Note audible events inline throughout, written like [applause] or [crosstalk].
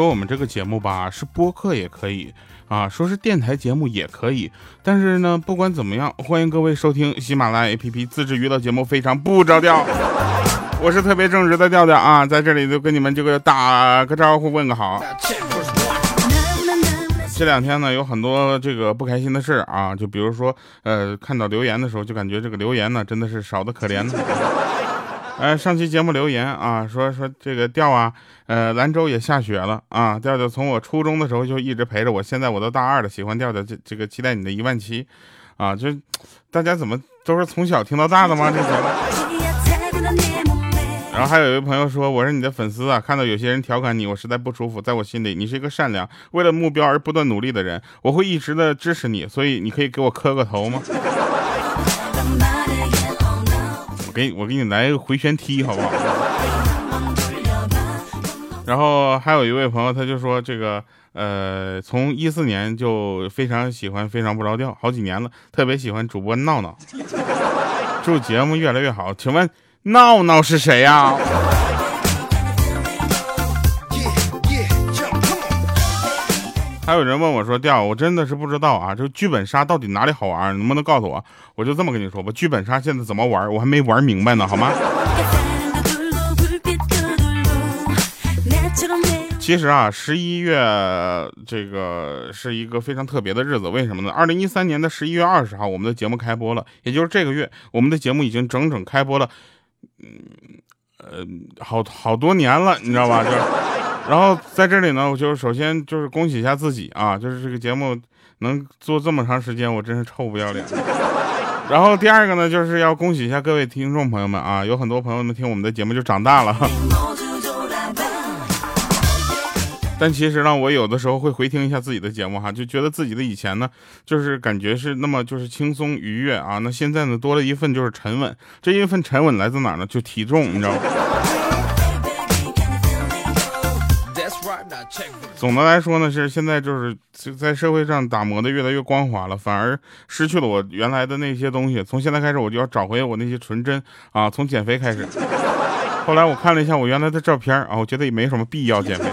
说我们这个节目吧，是播客也可以啊，说是电台节目也可以，但是呢，不管怎么样，欢迎各位收听喜马拉雅 APP 自制娱乐节目，非常不着调。[laughs] 我是特别正直的调调啊，在这里就跟你们这个打个招呼，问个好。这两天呢，有很多这个不开心的事啊，就比如说，呃，看到留言的时候，就感觉这个留言呢，真的是少的可怜。呃，上期节目留言啊，说说这个调啊，呃，兰州也下雪了啊。调调从我初中的时候就一直陪着我，现在我都大二了，喜欢调调这这个期待你的一万七，啊，就大家怎么都是从小听到大的吗？这节目。然后还有一位朋友说，我是你的粉丝啊，看到有些人调侃你，我实在不舒服。在我心里，你是一个善良、为了目标而不断努力的人，我会一直的支持你。所以你可以给我磕个头吗？[laughs] 我给我给你来个回旋踢，好不好？然后还有一位朋友，他就说这个呃，从一四年就非常喜欢，非常不着调，好几年了，特别喜欢主播闹闹，[laughs] 祝节目越来越好。请问闹闹是谁呀？还有人问我说：“调，我真的是不知道啊，这剧本杀到底哪里好玩？能不能告诉我？”我就这么跟你说吧，剧本杀现在怎么玩，我还没玩明白呢，好吗？其实啊，十一月这个是一个非常特别的日子，为什么呢？二零一三年的十一月二十号，我们的节目开播了，也就是这个月，我们的节目已经整整开播了，嗯，呃，好好多年了，你知道吧？就是。然后在这里呢，我就首先就是恭喜一下自己啊，就是这个节目能做这么长时间，我真是臭不要脸。然后第二个呢，就是要恭喜一下各位听众朋友们啊，有很多朋友们听我们的节目就长大了。但其实呢，我有的时候会回听一下自己的节目哈，就觉得自己的以前呢，就是感觉是那么就是轻松愉悦啊，那现在呢多了一份就是沉稳，这一份沉稳来自哪呢？就体重，你知道吗？总的来说呢，是现在就是在社会上打磨的越来越光滑了，反而失去了我原来的那些东西。从现在开始，我就要找回我那些纯真啊！从减肥开始。后来我看了一下我原来的照片啊，我觉得也没什么必要减肥。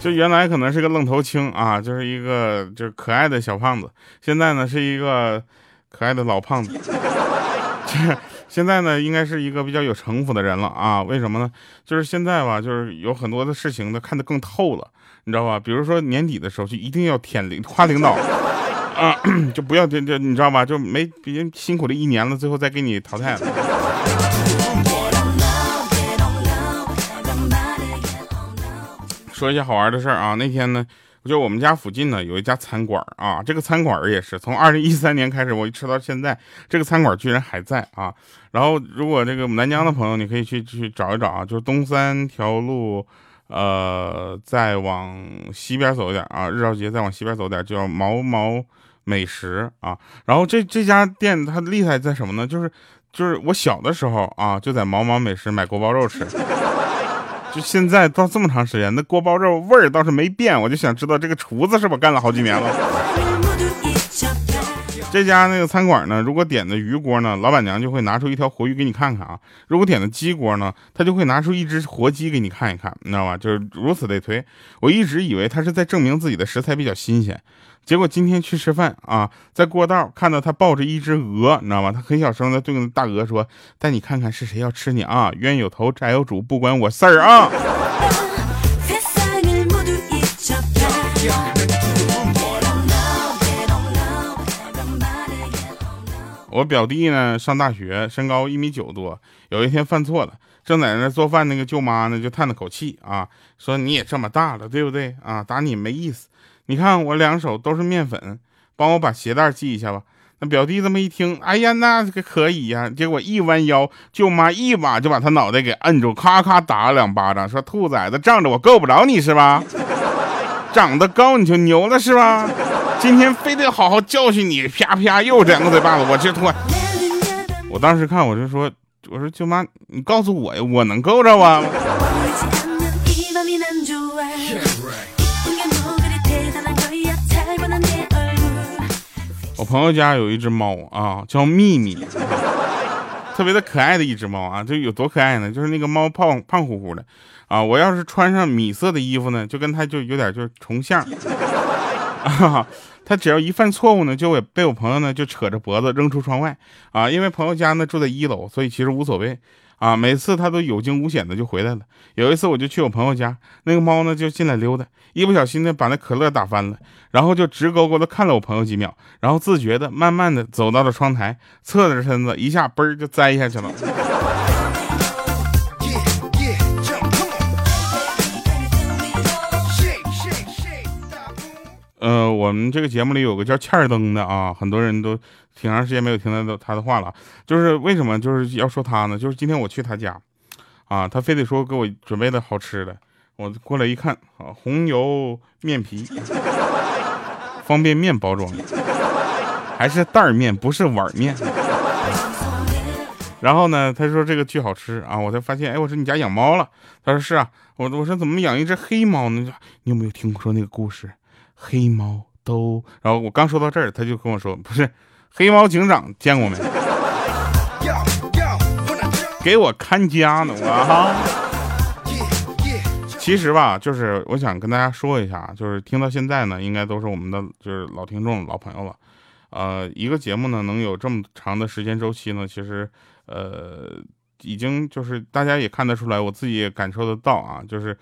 就原来可能是个愣头青啊，就是一个就是可爱的小胖子，现在呢是一个可爱的老胖子。[laughs] 现在呢，应该是一个比较有城府的人了啊？为什么呢？就是现在吧，就是有很多的事情呢，看得更透了，你知道吧？比如说年底的时候，就一定要舔领夸领导 [laughs] 啊，就不要这这，你知道吧？就没别人辛苦了一年了，最后再给你淘汰了。说一些好玩的事儿啊，那天呢。就我们家附近呢有一家餐馆啊，这个餐馆也是从二零一三年开始我一吃到现在，这个餐馆居然还在啊。然后如果这个南疆的朋友，你可以去去找一找啊，就是东三条路，呃，再往西边走一点啊，日照街再往西边走点，叫毛毛美食啊。然后这这家店它厉害在什么呢？就是就是我小的时候啊，就在毛毛美食买锅包肉吃。就现在到这么长时间，那锅包肉味儿倒是没变，我就想知道这个厨子是不是干了好几年了。这家那个餐馆呢，如果点的鱼锅呢，老板娘就会拿出一条活鱼给你看看啊；如果点的鸡锅呢，他就会拿出一只活鸡给你看一看，你知道吧？就是如此类推。我一直以为他是在证明自己的食材比较新鲜。结果今天去吃饭啊，在过道看到他抱着一只鹅，你知道吗？他很小声的对那大鹅说：“带你看看是谁要吃你啊？冤有头债有主，不关我事儿啊！”我表弟呢上大学，身高一米九多。有一天犯错了，正在那做饭，那个舅妈呢就叹了口气啊，说：“你也这么大了，对不对啊？打你没意思。”你看我两手都是面粉，帮我把鞋带系一下吧。那表弟这么一听，哎呀，那个可以呀。结果一弯腰，舅妈一把就把他脑袋给摁住，咔咔打了两巴掌，说：“兔崽子，仗着我够不着你是吧？[laughs] 长得高你就牛了是吧？今天非得好好教训你，啪啪又两个嘴巴子。我这突我当时看我就说，我说舅妈，你告诉我呀，我能够着啊？我朋友家有一只猫啊，叫秘密。特别的可爱的一只猫啊，就有多可爱呢？就是那个猫胖胖乎乎的啊，我要是穿上米色的衣服呢，就跟它就有点就是重像。啊，[laughs] 它只要一犯错误呢，就会被我朋友呢就扯着脖子扔出窗外啊，因为朋友家呢住在一楼，所以其实无所谓。啊，每次他都有惊无险的就回来了。有一次我就去我朋友家，那个猫呢就进来溜达，一不小心呢把那可乐打翻了，然后就直勾勾的看了我朋友几秒，然后自觉的慢慢的走到了窗台，侧着身子一下嘣就栽下去了。们这个节目里有个叫欠儿灯的啊，很多人都挺长时间没有听到他的话了。就是为什么就是要说他呢？就是今天我去他家，啊，他非得说给我准备的好吃的。我过来一看啊，红油面皮，[laughs] 方便面包装，还是袋面，不是碗面。然后呢，他说这个巨好吃啊，我才发现，哎，我说你家养猫了？他说是啊，我我说怎么养一只黑猫呢？你有没有听说那个故事？黑猫都，然后我刚说到这儿，他就跟我说：“不是，黑猫警长见过没？给我看家呢，我哈。”其实吧，就是我想跟大家说一下，就是听到现在呢，应该都是我们的就是老听众、老朋友了。呃，一个节目呢能有这么长的时间周期呢，其实呃已经就是大家也看得出来，我自己也感受得到啊，就是。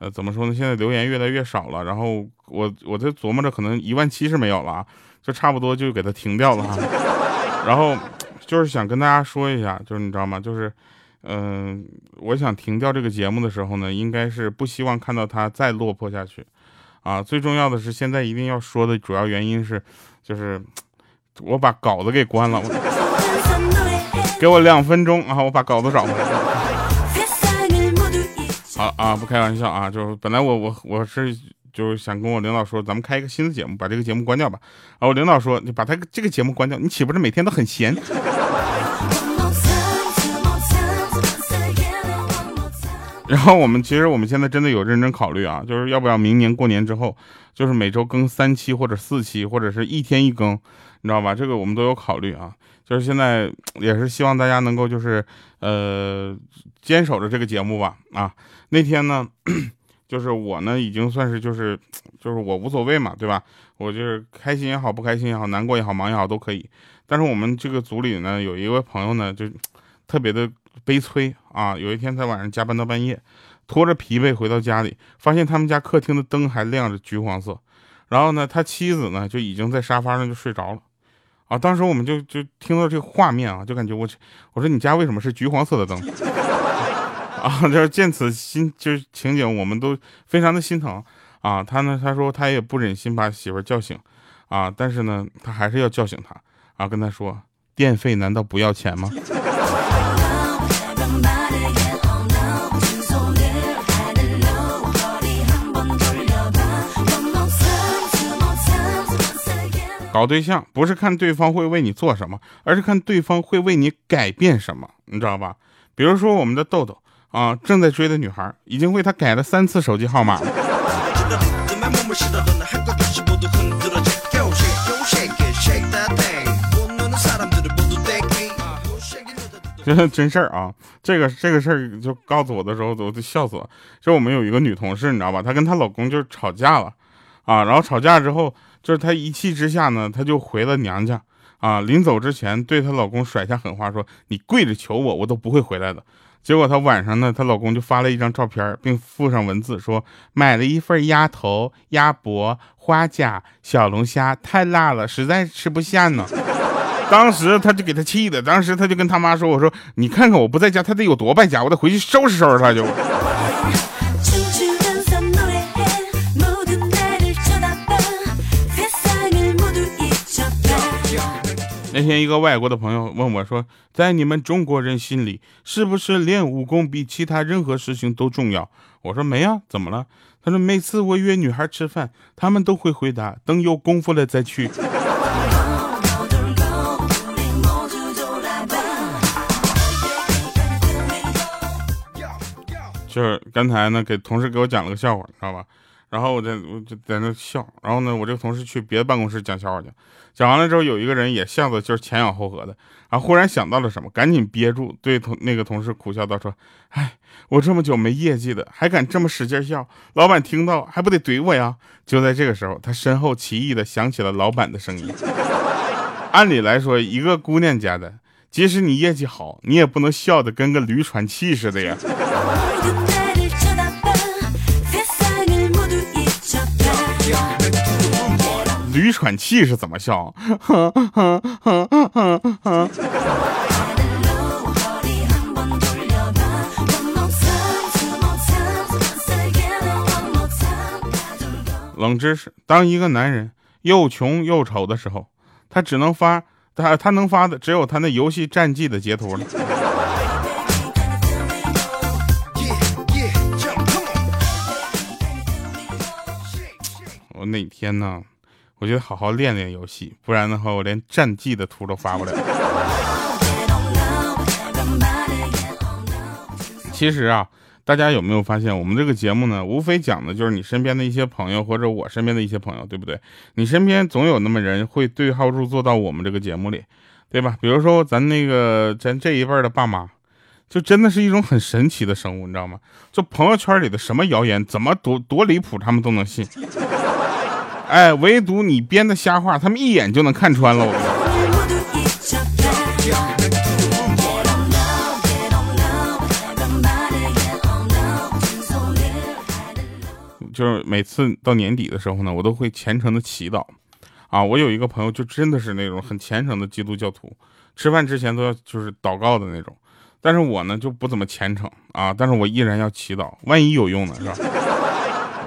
呃，怎么说呢？现在留言越来越少了，然后我我在琢磨着，可能一万七是没有了，就差不多就给它停掉了哈。[laughs] 然后就是想跟大家说一下，就是你知道吗？就是，嗯，我想停掉这个节目的时候呢，应该是不希望看到它再落魄下去，啊，最重要的是现在一定要说的主要原因是，就是我把稿子给关了，我 [laughs] 给我两分钟啊，我把稿子找回来。啊啊！不开玩笑啊，就是本来我我我是就是想跟我领导说，咱们开一个新的节目，把这个节目关掉吧。然后我领导说，你把他这个节目关掉，你岂不是每天都很闲？然后我们其实我们现在真的有认真考虑啊，就是要不要明年过年之后，就是每周更三期或者四期，或者是一天一更，你知道吧？这个我们都有考虑啊。就是现在也是希望大家能够就是呃坚守着这个节目吧啊。那天呢，就是我呢，已经算是就是，就是我无所谓嘛，对吧？我就是开心也好，不开心也好，难过也好，忙也好，都可以。但是我们这个组里呢，有一位朋友呢，就特别的悲催啊。有一天他晚上加班到半夜，拖着疲惫回到家里，发现他们家客厅的灯还亮着橘黄色。然后呢，他妻子呢就已经在沙发上就睡着了。啊，当时我们就就听到这个画面啊，就感觉我我说你家为什么是橘黄色的灯？[laughs] 啊，就是见此心，就是情景，我们都非常的心疼啊。他呢，他说他也不忍心把媳妇叫醒啊，但是呢，他还是要叫醒他啊，跟他说，电费难道不要钱吗？[laughs] 搞对象不是看对方会为你做什么，而是看对方会为你改变什么，你知道吧？比如说我们的豆豆。啊，正在追的女孩已经为他改了三次手机号码了。这 [laughs] 是真事儿啊！这个这个事儿就告诉我的时候，我都笑死了。就我们有一个女同事，你知道吧？她跟她老公就是吵架了啊，然后吵架之后，就是她一气之下呢，她就回了娘家啊。临走之前，对她老公甩下狠话说：“你跪着求我，我都不会回来的。”结果她晚上呢，她老公就发了一张照片，并附上文字说买了一份鸭头、鸭脖、花甲、小龙虾，太辣了，实在吃不下呢。[laughs] 当时他就给他气的，当时他就跟他妈说：“我说你看看我不在家，他得有多败家，我得回去收拾收拾他就。”那天一个外国的朋友问我说：“在你们中国人心里，是不是练武功比其他任何事情都重要？”我说：“没啊，怎么了？”他说：“每次我约女孩吃饭，他们都会回答等有功夫了再去。”就是刚才呢，给同事给我讲了个笑话，知道吧？然后我在我就在那笑，然后呢，我这个同事去别的办公室讲笑话去，讲完了之后，有一个人也笑的就是前仰后合的，然后忽然想到了什么，赶紧憋住，对同那个同事苦笑道说：“哎，我这么久没业绩了，还敢这么使劲笑，老板听到还不得怼我呀？”就在这个时候，他身后奇异的响起了老板的声音。[laughs] 按理来说，一个姑娘家的，即使你业绩好，你也不能笑的跟个驴喘气似的呀。[laughs] 驴喘气是怎么笑？冷知识：当一个男人又穷又丑的时候，他只能发他他能发的只有他那游戏战绩的截图了。我哪天呢？我觉得好好练练游戏，不然的话，我连战绩的图都发不了。其实啊，大家有没有发现，我们这个节目呢，无非讲的就是你身边的一些朋友，或者我身边的一些朋友，对不对？你身边总有那么人会对号入座到我们这个节目里，对吧？比如说咱那个咱这一辈的爸妈，就真的是一种很神奇的生物，你知道吗？就朋友圈里的什么谣言，怎么多多离谱，他们都能信。哎，唯独你编的瞎话，他们一眼就能看穿了。我就是每次到年底的时候呢，我都会虔诚的祈祷。啊，我有一个朋友，就真的是那种很虔诚的基督教徒，吃饭之前都要就是祷告的那种。但是我呢就不怎么虔诚啊，但是我依然要祈祷，万一有用呢，是吧？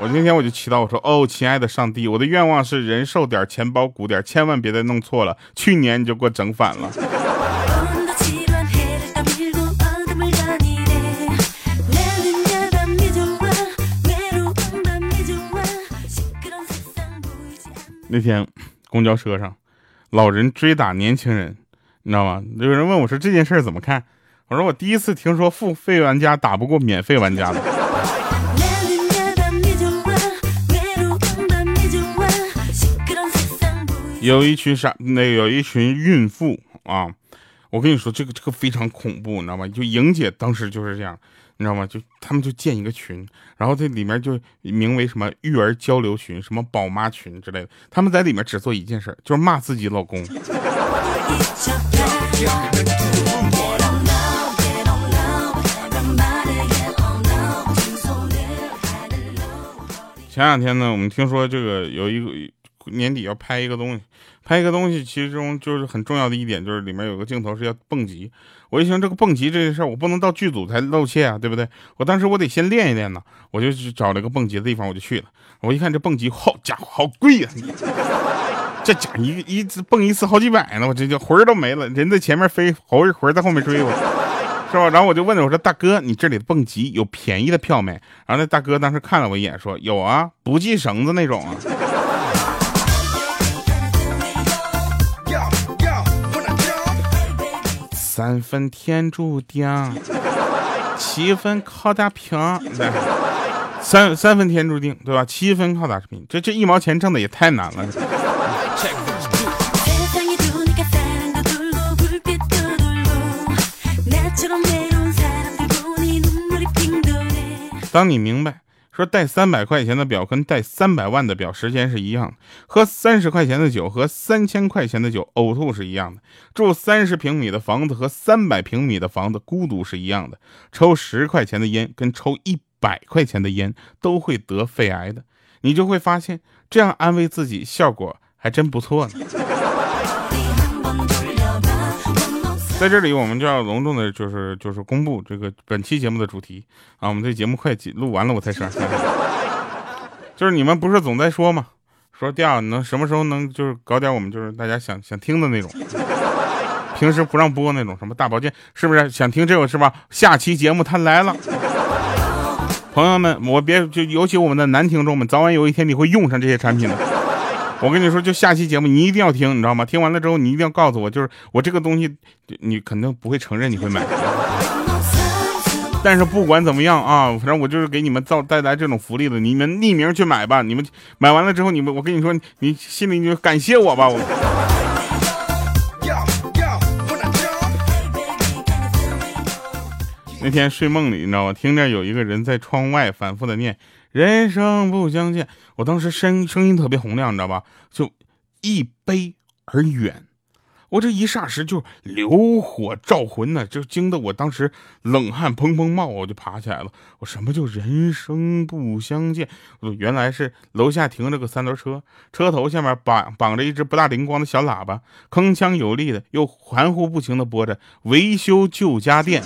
我那天我就祈祷，我说：“哦，亲爱的上帝，我的愿望是人瘦点，钱包鼓点，千万别再弄错了。去年你就给我整反了。”那天公交车上，老人追打年轻人，你知道吗？有人问我说：“这件事怎么看？”我说：“我第一次听说付费玩家打不过免费玩家的。”有一群啥，那有一群孕妇啊，我跟你说，这个这个非常恐怖，你知道吗？就莹姐当时就是这样，你知道吗？就他们就建一个群，然后这里面就名为什么育儿交流群、什么宝妈群之类的，他们在里面只做一件事，就是骂自己老公。前两天呢，我们听说这个有一个。年底要拍一个东西，拍一个东西，其中就是很重要的一点，就是里面有个镜头是要蹦极。我一想这个蹦极这件事，我不能到剧组才露怯啊，对不对？我当时我得先练一练呢，我就去找了个蹦极的地方，我就去了。我一看这蹦极，好家伙，好贵呀！这家一一次蹦一次好几百呢，我这就魂儿都没了，人在前面飞，猴儿魂儿在后面追我，是吧？然后我就问了，我说大哥，你这里蹦极有便宜的票没？然后那大哥当时看了我一眼，说有啊，不系绳子那种啊。三分天注定，七分靠打拼。三三分天注定，对吧？七分靠打拼。这这一毛钱挣的也太难了。当你明白。说带三百块钱的表跟带三百万的表时间是一样的，喝三十块钱的酒和三千块钱的酒呕吐是一样的，住三十平米的房子和三百平米的房子孤独是一样的，抽十块钱的烟跟抽一百块钱的烟都会得肺癌的，你就会发现这样安慰自己效果还真不错呢。在这里，我们就要隆重的，就是就是公布这个本期节目的主题啊！我们这节目快录完了，我才上。[laughs] 就是你们不是总在说吗？说第二能什么时候能就是搞点我们就是大家想想听的那种，平时不让播那种什么大保健，是不是想听这个是吧？下期节目他来了，朋友们，我别就尤其我们的男听众们，早晚有一天你会用上这些产品的。我跟你说，就下期节目你一定要听，你知道吗？听完了之后你一定要告诉我，就是我这个东西，你肯定不会承认你会买。但是不管怎么样啊，反正我就是给你们造带来这种福利的，你们匿名去买吧。你们买完了之后，你们我跟你说，你心里你就感谢我吧。我那天睡梦里，你知道吗？听着有一个人在窗外反复的念“人生不相见”，我当时声声音特别洪亮，你知道吧？就一悲而远。我这一霎时就流火照魂呢，就惊得我当时冷汗砰砰冒，我就爬起来了。我什么叫人生不相见？我原来是楼下停着个三轮车，车头下面绑绑着一只不大灵光的小喇叭，铿锵有力的又含糊不清的播着维修旧家电。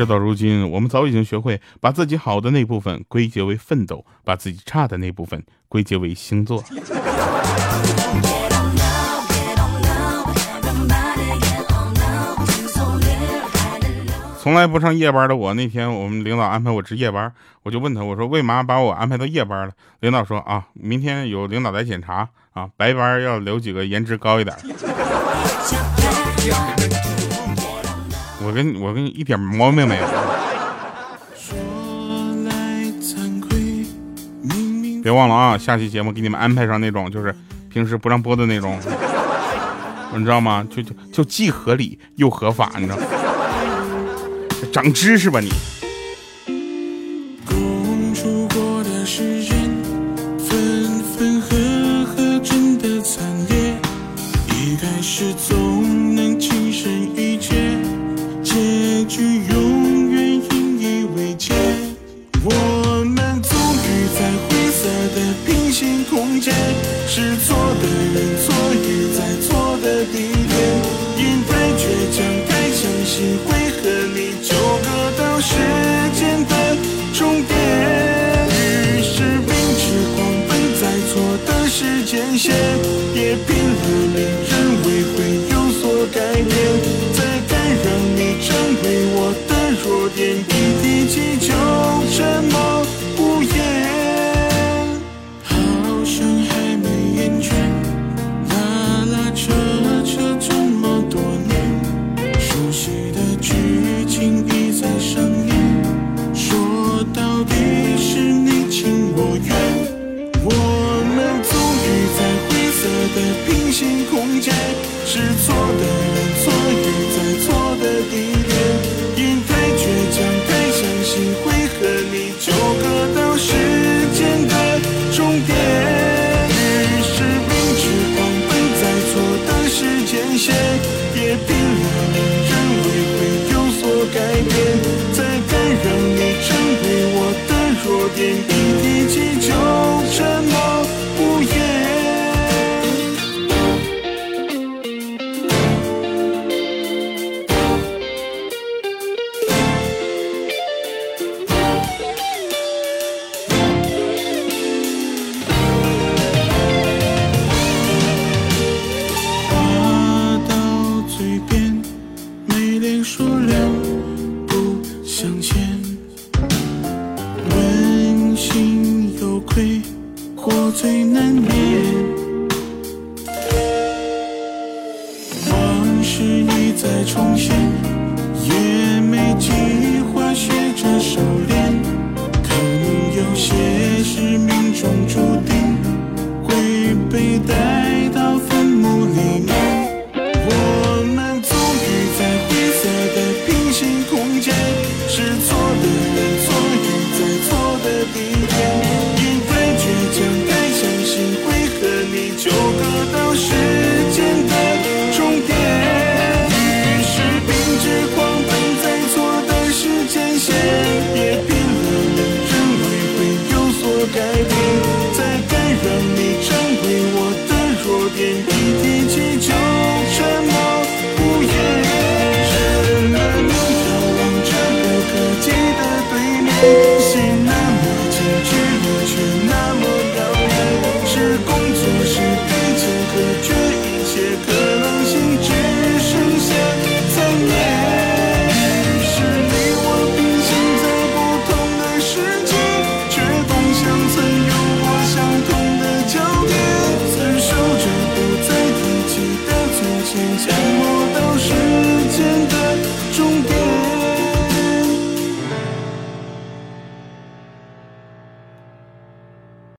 事到如今，我们早已经学会把自己好的那部分归结为奋斗，把自己差的那部分归结为星座。从来不上夜班的我，那天我们领导安排我值夜班，我就问他，我说为嘛把我安排到夜班了？领导说啊，明天有领导来检查啊，白班要留几个颜值高一点。我跟我跟你一点毛病没有。别忘了啊，下期节目给你们安排上那种就是平时不让播的那种，你知道吗？就就就既合理又合法，你知道吗？长知识吧你。心空间是错的。